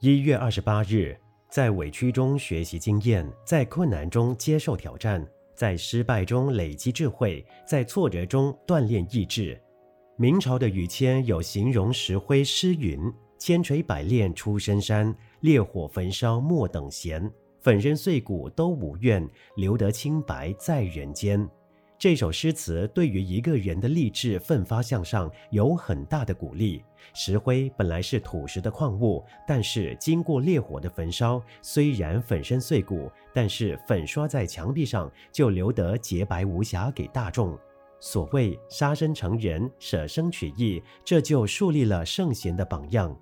一月二十八日，在委屈中学习经验，在困难中接受挑战，在失败中累积智慧，在挫折中锻炼意志。明朝的于谦有形容石灰诗云：“千锤百炼出深山，烈火焚烧莫等闲。粉身碎骨都无怨，留得清白在人间。”这首诗词对于一个人的励志奋发向上有很大的鼓励。石灰本来是土石的矿物，但是经过烈火的焚烧，虽然粉身碎骨，但是粉刷在墙壁上就留得洁白无瑕给大众。所谓杀身成仁，舍生取义，这就树立了圣贤的榜样。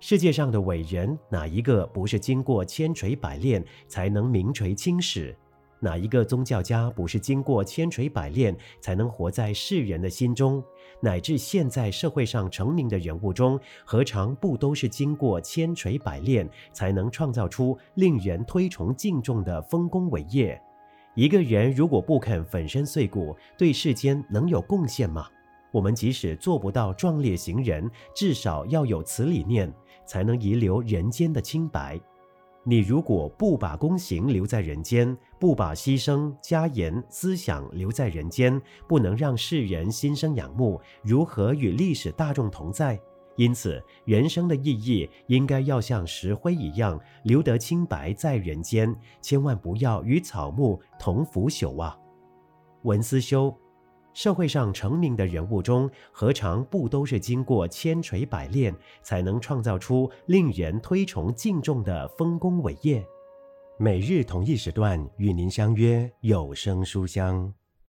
世界上的伟人，哪一个不是经过千锤百炼才能名垂青史？哪一个宗教家不是经过千锤百炼才能活在世人的心中？乃至现在社会上成名的人物中，何尝不都是经过千锤百炼才能创造出令人推崇敬重的丰功伟业？一个人如果不肯粉身碎骨，对世间能有贡献吗？我们即使做不到壮烈行人，至少要有此理念，才能遗留人间的清白。你如果不把功行留在人间，不把牺牲、家言、思想留在人间，不能让世人心生仰慕，如何与历史大众同在？因此，人生的意义应该要像石灰一样，留得清白在人间，千万不要与草木同腐朽啊！文思修。社会上成名的人物中，何尝不都是经过千锤百炼，才能创造出令人推崇敬重的丰功伟业？每日同一时段与您相约有声书香。